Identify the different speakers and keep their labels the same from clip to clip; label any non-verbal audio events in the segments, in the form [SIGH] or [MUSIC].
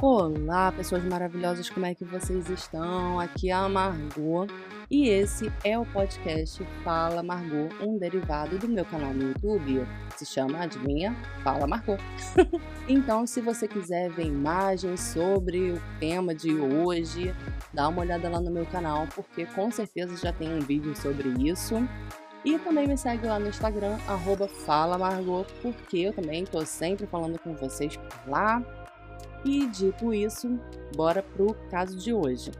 Speaker 1: Olá, pessoas maravilhosas, como é que vocês estão? Aqui é a Margot e esse é o podcast Fala Margot, um derivado do meu canal no YouTube. Se chama, adivinha? Fala Margot. [LAUGHS] então, se você quiser ver imagens sobre o tema de hoje, dá uma olhada lá no meu canal, porque com certeza já tem um vídeo sobre isso. E também me segue lá no Instagram, arroba Fala Margot, porque eu também tô sempre falando com vocês por lá. E dito isso, bora pro caso de hoje.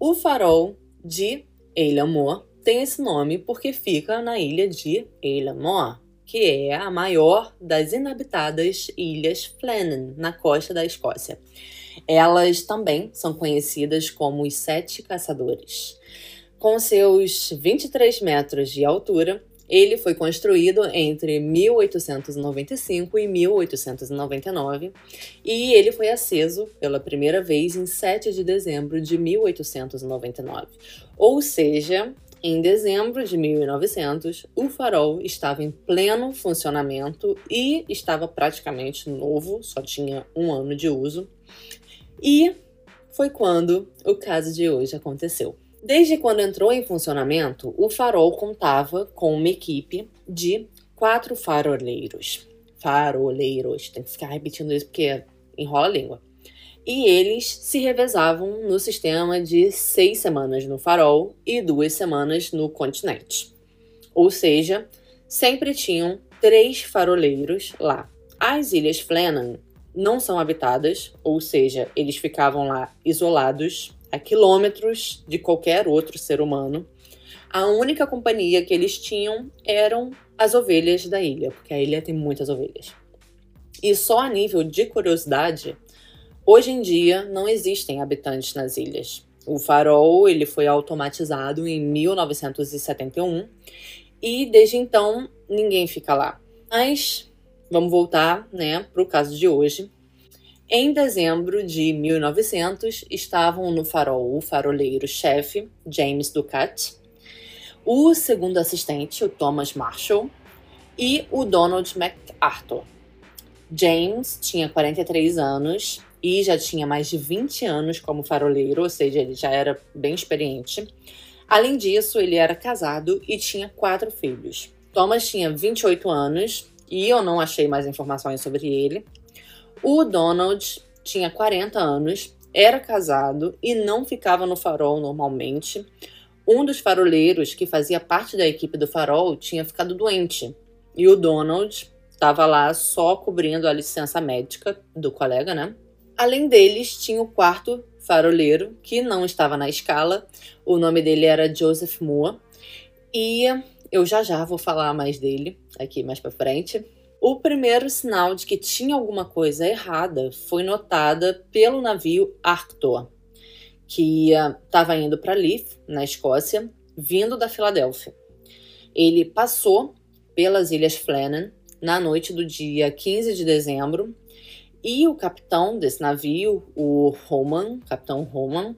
Speaker 1: O farol de Eilamor tem esse nome porque fica na ilha de Eilamor, que é a maior das inabitadas ilhas Flannan, na costa da Escócia. Elas também são conhecidas como os Sete Caçadores. Com seus 23 metros de altura, ele foi construído entre 1895 e 1899 e ele foi aceso pela primeira vez em 7 de dezembro de 1899. Ou seja, em dezembro de 1900, o farol estava em pleno funcionamento e estava praticamente novo, só tinha um ano de uso. E foi quando o caso de hoje aconteceu. Desde quando entrou em funcionamento, o farol contava com uma equipe de quatro faroleiros. Faroleiros, tem que ficar repetindo isso porque enrola a língua. E eles se revezavam no sistema de seis semanas no farol e duas semanas no continente. Ou seja, sempre tinham três faroleiros lá. As Ilhas Flannan não são habitadas, ou seja, eles ficavam lá isolados a quilômetros de qualquer outro ser humano. A única companhia que eles tinham eram as ovelhas da ilha, porque a ilha tem muitas ovelhas. E só a nível de curiosidade, hoje em dia não existem habitantes nas ilhas. O farol ele foi automatizado em 1971 e desde então ninguém fica lá. Mas vamos voltar, né, para o caso de hoje. Em dezembro de 1900, estavam no farol o faroleiro-chefe James Ducat, o segundo assistente, o Thomas Marshall, e o Donald MacArthur. James tinha 43 anos e já tinha mais de 20 anos como faroleiro, ou seja, ele já era bem experiente. Além disso, ele era casado e tinha quatro filhos. Thomas tinha 28 anos e eu não achei mais informações sobre ele. O Donald tinha 40 anos, era casado e não ficava no farol normalmente. Um dos faroleiros que fazia parte da equipe do farol tinha ficado doente e o Donald estava lá só cobrindo a licença médica do colega, né? Além deles, tinha o quarto faroleiro que não estava na escala. O nome dele era Joseph Moore e eu já já vou falar mais dele aqui mais para frente. O primeiro sinal de que tinha alguma coisa errada foi notada pelo navio Arctor, que estava indo para Leith, na Escócia, vindo da Filadélfia. Ele passou pelas Ilhas Flannan na noite do dia 15 de dezembro e o capitão desse navio, o Roman, capitão Roman,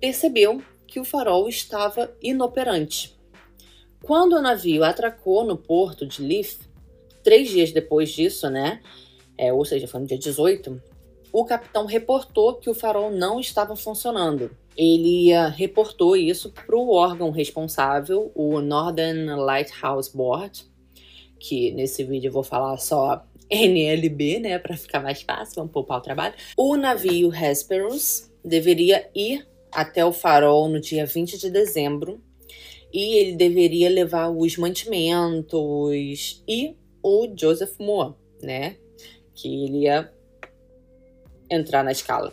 Speaker 1: percebeu que o farol estava inoperante. Quando o navio atracou no porto de Leith, Três dias depois disso, né? É, ou seja, foi no dia 18, o capitão reportou que o farol não estava funcionando. Ele uh, reportou isso para o órgão responsável, o Northern Lighthouse Board, que nesse vídeo eu vou falar só NLB, né, para ficar mais fácil, vamos poupar o trabalho. O navio Hesperus deveria ir até o farol no dia 20 de dezembro e ele deveria levar os mantimentos e o Joseph Moore, né? Que ele ia entrar na escala.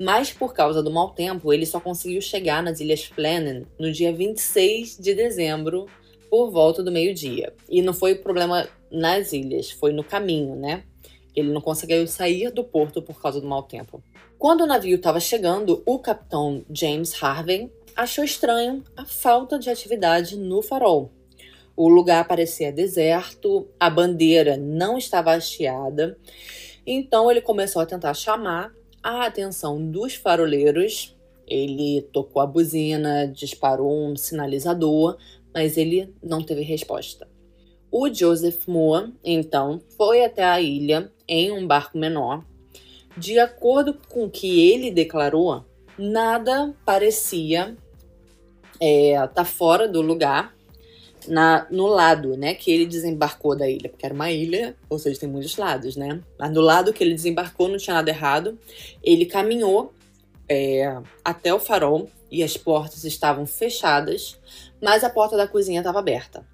Speaker 1: Mas por causa do mau tempo, ele só conseguiu chegar nas Ilhas Flannan no dia 26 de dezembro, por volta do meio-dia. E não foi problema nas ilhas, foi no caminho, né? Ele não conseguiu sair do porto por causa do mau tempo. Quando o navio estava chegando, o capitão James Harvey achou estranho a falta de atividade no farol. O lugar parecia deserto, a bandeira não estava hasteada. Então ele começou a tentar chamar a atenção dos faroleiros. Ele tocou a buzina, disparou um sinalizador, mas ele não teve resposta. O Joseph Moore, então, foi até a ilha em um barco menor. De acordo com o que ele declarou, nada parecia estar é, tá fora do lugar na, no lado, né, que ele desembarcou da ilha, porque era uma ilha, ou seja, tem muitos lados, né? Mas no lado que ele desembarcou não tinha nada errado. Ele caminhou é, até o farol e as portas estavam fechadas, mas a porta da cozinha estava aberta.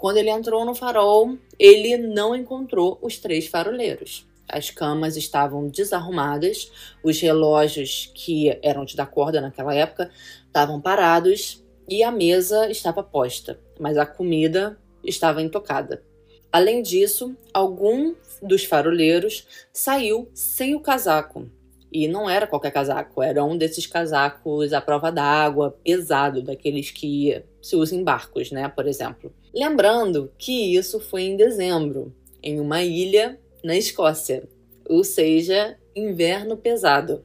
Speaker 1: Quando ele entrou no farol, ele não encontrou os três faroleiros. As camas estavam desarrumadas, os relógios que eram de dar corda naquela época estavam parados e a mesa estava posta, mas a comida estava intocada. Além disso, algum dos faroleiros saiu sem o casaco. E não era qualquer casaco, era um desses casacos à prova d'água, pesado, daqueles que se usam em barcos, né, por exemplo. Lembrando que isso foi em dezembro, em uma ilha na Escócia, ou seja, inverno pesado.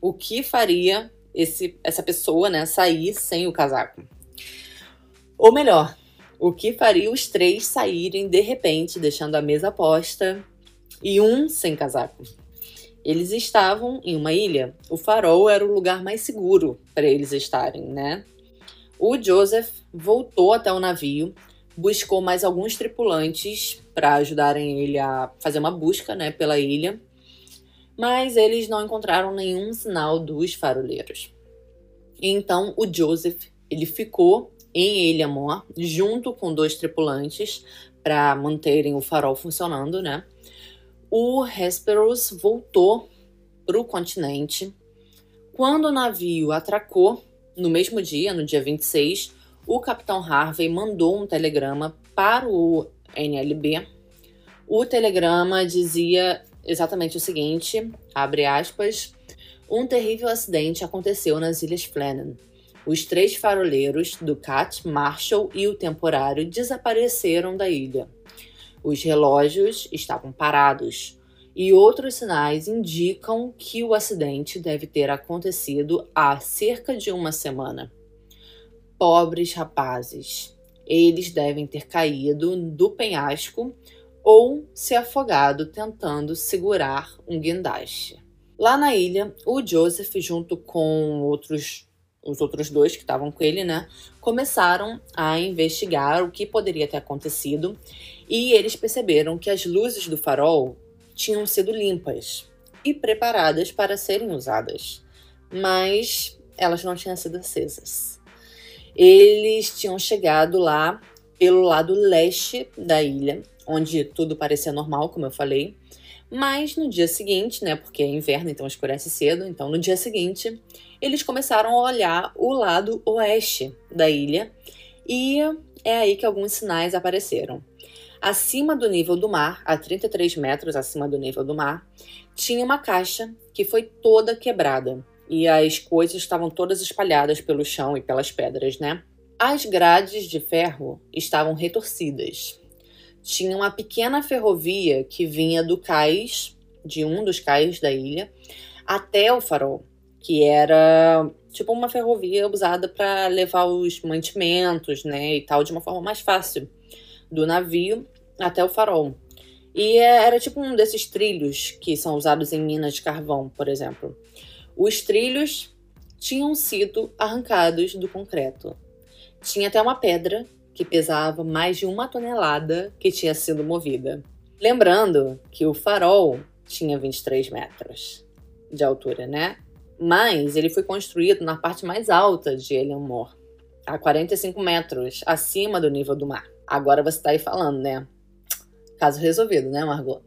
Speaker 1: O que faria esse, essa pessoa né, sair sem o casaco. Ou melhor, o que faria os três saírem de repente, deixando a mesa posta e um sem casaco. Eles estavam em uma ilha. O farol era o lugar mais seguro para eles estarem, né? O Joseph voltou até o navio, buscou mais alguns tripulantes para ajudarem ele a fazer uma busca, né, pela ilha mas eles não encontraram nenhum sinal dos faroleiros. Então o Joseph ele ficou em Ilha Mor junto com dois tripulantes para manterem o farol funcionando, né? O Hesperus voltou para o continente. Quando o navio atracou, no mesmo dia, no dia 26, o capitão Harvey mandou um telegrama para o NLB. O telegrama dizia exatamente o seguinte, abre aspas, um terrível acidente aconteceu nas Ilhas Flannan. Os três faroleiros, Ducat, Marshall e o temporário, desapareceram da ilha. Os relógios estavam parados e outros sinais indicam que o acidente deve ter acontecido há cerca de uma semana. Pobres rapazes, eles devem ter caído do penhasco ou se afogado tentando segurar um guindaste. Lá na ilha, o Joseph, junto com outros, os outros dois que estavam com ele, né, começaram a investigar o que poderia ter acontecido e eles perceberam que as luzes do farol tinham sido limpas e preparadas para serem usadas, mas elas não tinham sido acesas. Eles tinham chegado lá pelo lado leste da ilha onde tudo parecia normal, como eu falei. Mas no dia seguinte, né, porque é inverno, então escurece cedo, então no dia seguinte, eles começaram a olhar o lado oeste da ilha e é aí que alguns sinais apareceram. Acima do nível do mar, a 33 metros acima do nível do mar, tinha uma caixa que foi toda quebrada e as coisas estavam todas espalhadas pelo chão e pelas pedras, né? As grades de ferro estavam retorcidas tinha uma pequena ferrovia que vinha do cais, de um dos cais da ilha, até o farol, que era tipo uma ferrovia usada para levar os mantimentos, né, e tal, de uma forma mais fácil, do navio até o farol. E era tipo um desses trilhos que são usados em minas de carvão, por exemplo. Os trilhos tinham sido arrancados do concreto. Tinha até uma pedra que pesava mais de uma tonelada que tinha sido movida. Lembrando que o farol tinha 23 metros de altura, né? Mas ele foi construído na parte mais alta de Eleanor, a 45 metros acima do nível do mar. Agora você tá aí falando, né? Caso resolvido, né, Margot?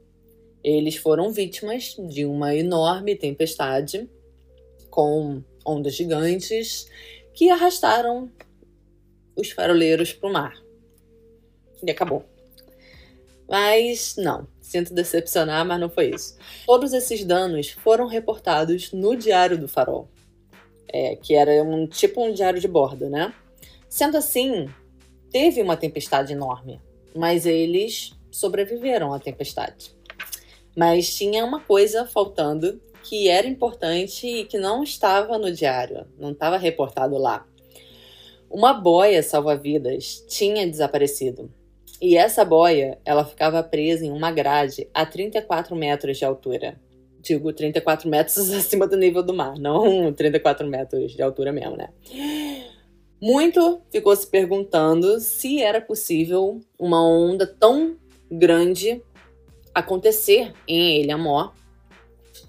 Speaker 1: Eles foram vítimas de uma enorme tempestade com ondas gigantes que arrastaram os faroleiros para o mar. E acabou. Mas não, sinto decepcionar, mas não foi isso. Todos esses danos foram reportados no Diário do Farol, é, que era um tipo um diário de bordo, né? Sendo assim, teve uma tempestade enorme, mas eles sobreviveram à tempestade. Mas tinha uma coisa faltando que era importante e que não estava no diário, não estava reportado lá. Uma boia salva-vidas tinha desaparecido. E essa boia, ela ficava presa em uma grade a 34 metros de altura. Digo, 34 metros [LAUGHS] acima do nível do mar, não 34 metros de altura mesmo, né? Muito ficou se perguntando se era possível uma onda tão grande acontecer em Ilha Mó.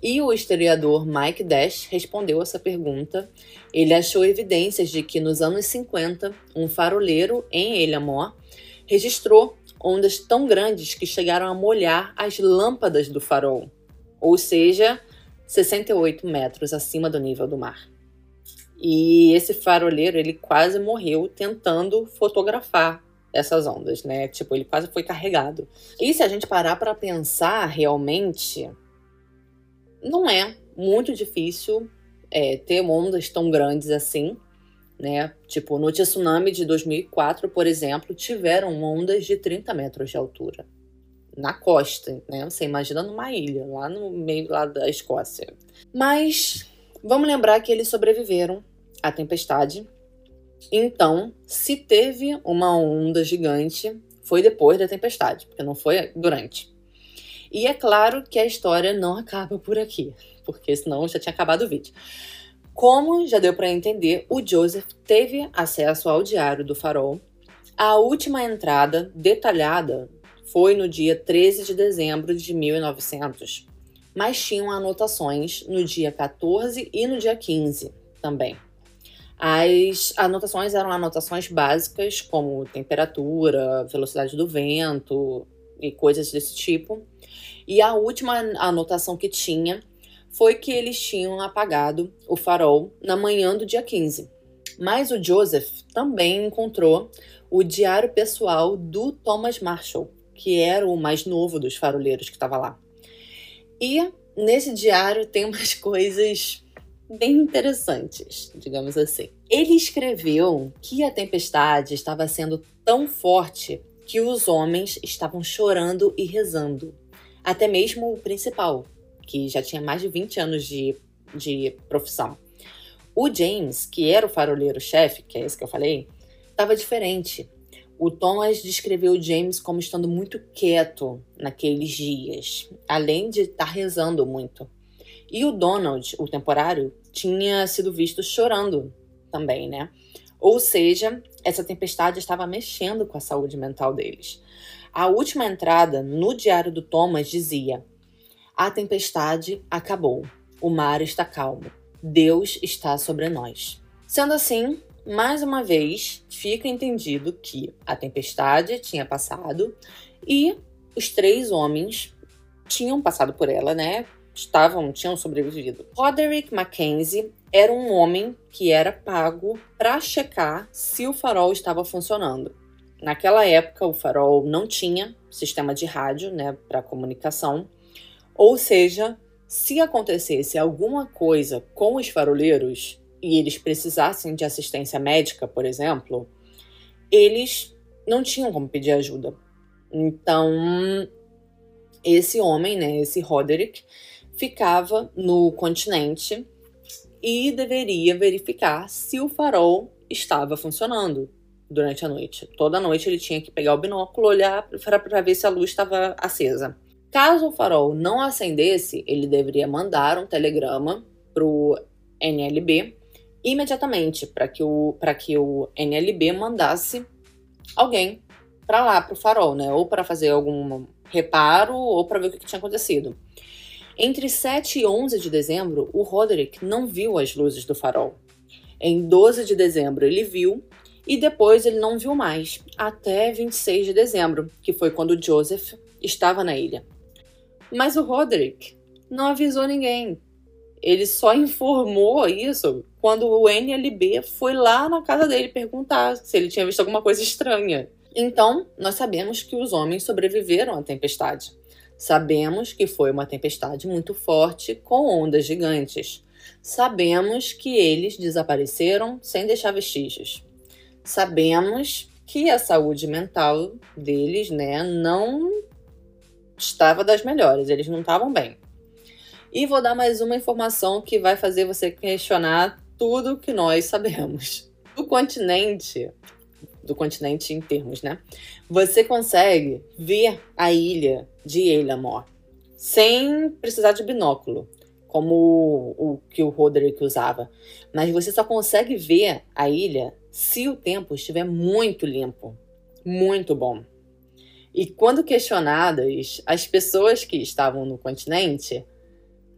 Speaker 1: E o historiador Mike Dash respondeu essa pergunta. Ele achou evidências de que nos anos 50, um faroleiro em Ilha Mó registrou ondas tão grandes que chegaram a molhar as lâmpadas do farol, ou seja, 68 metros acima do nível do mar. E esse faroleiro, ele quase morreu tentando fotografar essas ondas, né? Tipo, ele quase foi carregado. E se a gente parar para pensar realmente, não é muito difícil é, ter ondas tão grandes assim, né? Tipo, no tsunami de 2004, por exemplo, tiveram ondas de 30 metros de altura na costa, né? Você imagina numa ilha, lá no meio lá da Escócia. Mas vamos lembrar que eles sobreviveram à tempestade então, se teve uma onda gigante, foi depois da tempestade, porque não foi durante. E é claro que a história não acaba por aqui, porque senão já tinha acabado o vídeo. Como já deu para entender, o Joseph teve acesso ao diário do farol. A última entrada detalhada foi no dia 13 de dezembro de 1900, mas tinham anotações no dia 14 e no dia 15 também. As anotações eram anotações básicas, como temperatura, velocidade do vento e coisas desse tipo. E a última anotação que tinha foi que eles tinham apagado o farol na manhã do dia 15. Mas o Joseph também encontrou o diário pessoal do Thomas Marshall, que era o mais novo dos faroleiros que estava lá. E nesse diário tem umas [LAUGHS] coisas bem interessantes, digamos assim. Ele escreveu que a tempestade estava sendo tão forte que os homens estavam chorando e rezando. Até mesmo o principal, que já tinha mais de 20 anos de, de profissão. O James, que era o faroleiro-chefe, que é esse que eu falei, estava diferente. O Thomas descreveu James como estando muito quieto naqueles dias, além de estar tá rezando muito. E o Donald, o temporário, tinha sido visto chorando também, né? Ou seja, essa tempestade estava mexendo com a saúde mental deles. A última entrada no diário do Thomas dizia: A tempestade acabou, o mar está calmo, Deus está sobre nós. Sendo assim, mais uma vez, fica entendido que a tempestade tinha passado e os três homens tinham passado por ela, né? estavam, tinham sobrevivido. Roderick Mackenzie era um homem que era pago para checar se o farol estava funcionando. Naquela época, o farol não tinha sistema de rádio, né, para comunicação. Ou seja, se acontecesse alguma coisa com os faroleiros e eles precisassem de assistência médica, por exemplo, eles não tinham como pedir ajuda. Então, esse homem, né, esse Roderick, ficava no continente e deveria verificar se o farol estava funcionando durante a noite. Toda noite ele tinha que pegar o binóculo, olhar para ver se a luz estava acesa. Caso o farol não acendesse, ele deveria mandar um telegrama para o NLB imediatamente para que, o, que o NLB mandasse alguém para lá, para o farol, né? Ou para fazer algum reparo ou para ver o que, tinha acontecido. Entre 7 e 11 de dezembro, o Roderick não viu as luzes do farol. Em 12 de dezembro, ele viu e depois ele não viu mais, até 26 de dezembro, que foi quando Joseph estava na ilha. Mas o Roderick não avisou ninguém. Ele só informou isso quando o NLB foi lá na casa dele perguntar se ele tinha visto alguma coisa estranha. Então, nós sabemos que os homens sobreviveram à tempestade. Sabemos que foi uma tempestade muito forte com ondas gigantes. Sabemos que eles desapareceram sem deixar vestígios. Sabemos que a saúde mental deles, né, não estava das melhores, eles não estavam bem. E vou dar mais uma informação que vai fazer você questionar tudo que nós sabemos. Do continente, do continente em termos, né? Você consegue ver a ilha de Eilamor sem precisar de binóculo, como o, o que o Roderick usava. Mas você só consegue ver a ilha se o tempo estiver muito limpo, muito bom. E quando questionadas, as pessoas que estavam no continente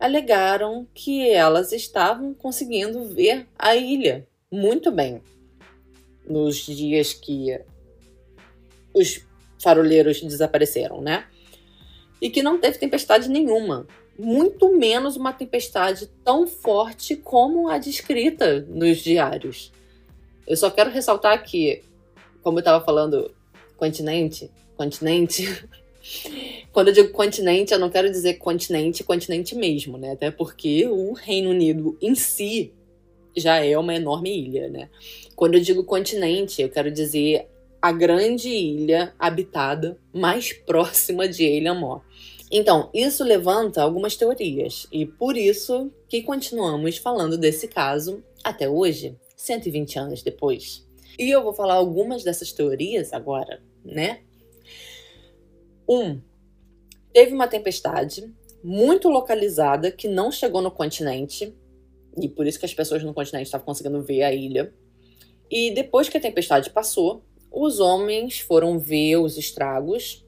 Speaker 1: alegaram que elas estavam conseguindo ver a ilha muito bem nos dias que os faroleiros desapareceram, né? E que não teve tempestade nenhuma, muito menos uma tempestade tão forte como a descrita nos diários. Eu só quero ressaltar que, como eu estava falando, continente, continente. [LAUGHS] Quando eu digo continente, eu não quero dizer continente, continente mesmo, né? Até porque o Reino Unido em si já é uma enorme ilha, né? Quando eu digo continente, eu quero dizer a grande ilha habitada mais [LAUGHS] próxima de Ilha Mó. Então, isso levanta algumas teorias e por isso que continuamos falando desse caso até hoje, 120 anos depois. E eu vou falar algumas dessas teorias agora, né? Um, teve uma tempestade muito localizada que não chegou no continente, e por isso que as pessoas no continente estavam conseguindo ver a ilha. E depois que a tempestade passou, os homens foram ver os estragos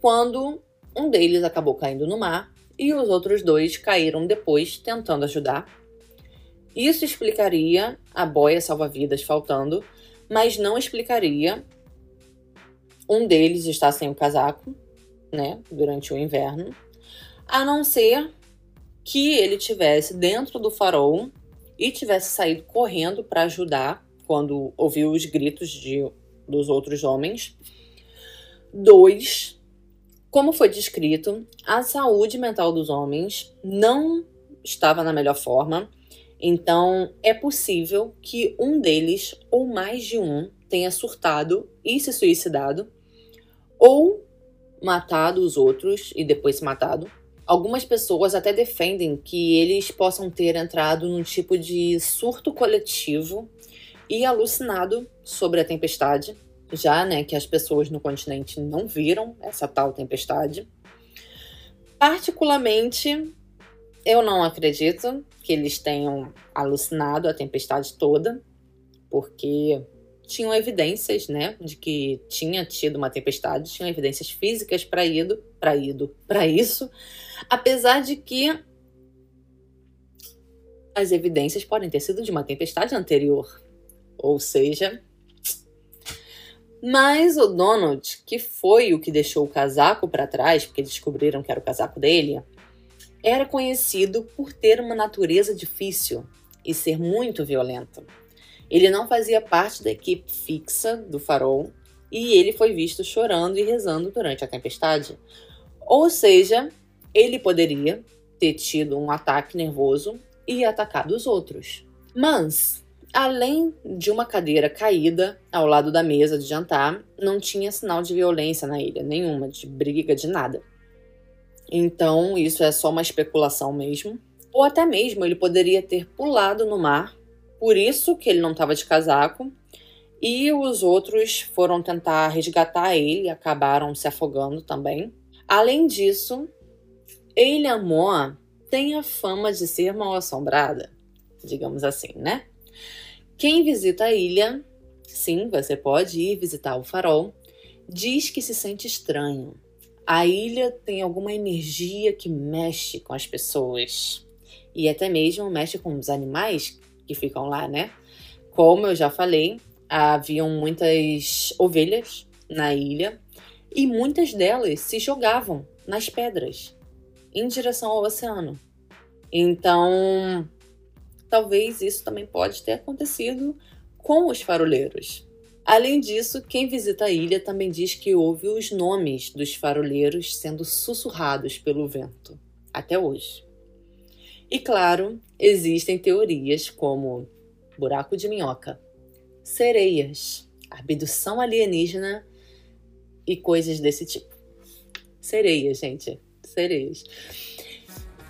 Speaker 1: quando um deles acabou caindo no mar e os outros dois caíram depois tentando ajudar. Isso explicaria a boia salva-vidas faltando, mas não explicaria um deles estar sem o casaco, né, durante o inverno, a não ser que ele tivesse dentro do farol e tivesse saído correndo para ajudar quando ouviu os gritos de, dos outros homens. Dois, como foi descrito, a saúde mental dos homens não estava na melhor forma, então é possível que um deles ou mais de um tenha surtado e se suicidado, ou matado os outros e depois se matado. Algumas pessoas até defendem que eles possam ter entrado num tipo de surto coletivo e alucinado sobre a tempestade, já, né, que as pessoas no continente não viram essa tal tempestade. Particularmente, eu não acredito que eles tenham alucinado a tempestade toda, porque tinham evidências, né, de que tinha tido uma tempestade, tinham evidências físicas para ido, para ido, para isso, apesar de que as evidências podem ter sido de uma tempestade anterior, ou seja, mas o Donald, que foi o que deixou o casaco para trás, porque descobriram que era o casaco dele, era conhecido por ter uma natureza difícil e ser muito violento. Ele não fazia parte da equipe fixa do farol e ele foi visto chorando e rezando durante a tempestade. Ou seja, ele poderia ter tido um ataque nervoso e atacado os outros. Mas Além de uma cadeira caída ao lado da mesa de jantar, não tinha sinal de violência na ilha, nenhuma, de briga, de nada. Então, isso é só uma especulação mesmo. Ou até mesmo ele poderia ter pulado no mar, por isso que ele não estava de casaco, e os outros foram tentar resgatar ele acabaram se afogando também. Além disso, Ilha Moa tem a fama de ser mal assombrada, digamos assim, né? Quem visita a ilha, sim, você pode ir visitar o farol, diz que se sente estranho. A ilha tem alguma energia que mexe com as pessoas e até mesmo mexe com os animais que ficam lá, né? Como eu já falei, haviam muitas ovelhas na ilha e muitas delas se jogavam nas pedras em direção ao oceano. Então, talvez isso também pode ter acontecido com os faroleiros. Além disso, quem visita a ilha também diz que ouve os nomes dos faroleiros sendo sussurrados pelo vento, até hoje. E claro, existem teorias como buraco de minhoca, sereias, abdução alienígena e coisas desse tipo. Sereias, gente. Sereias.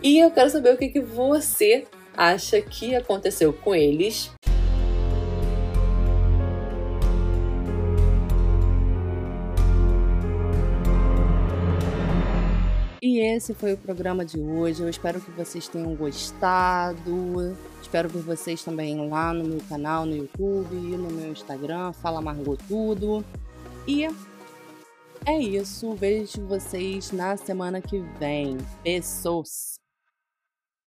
Speaker 1: E eu quero saber o que, que você acha que aconteceu com eles. Esse foi o programa de hoje. Eu espero que vocês tenham gostado. Espero ver vocês também lá no meu canal no YouTube, no meu Instagram, Fala Margot Tudo. E é isso. Vejo vocês na semana que vem. Beijos!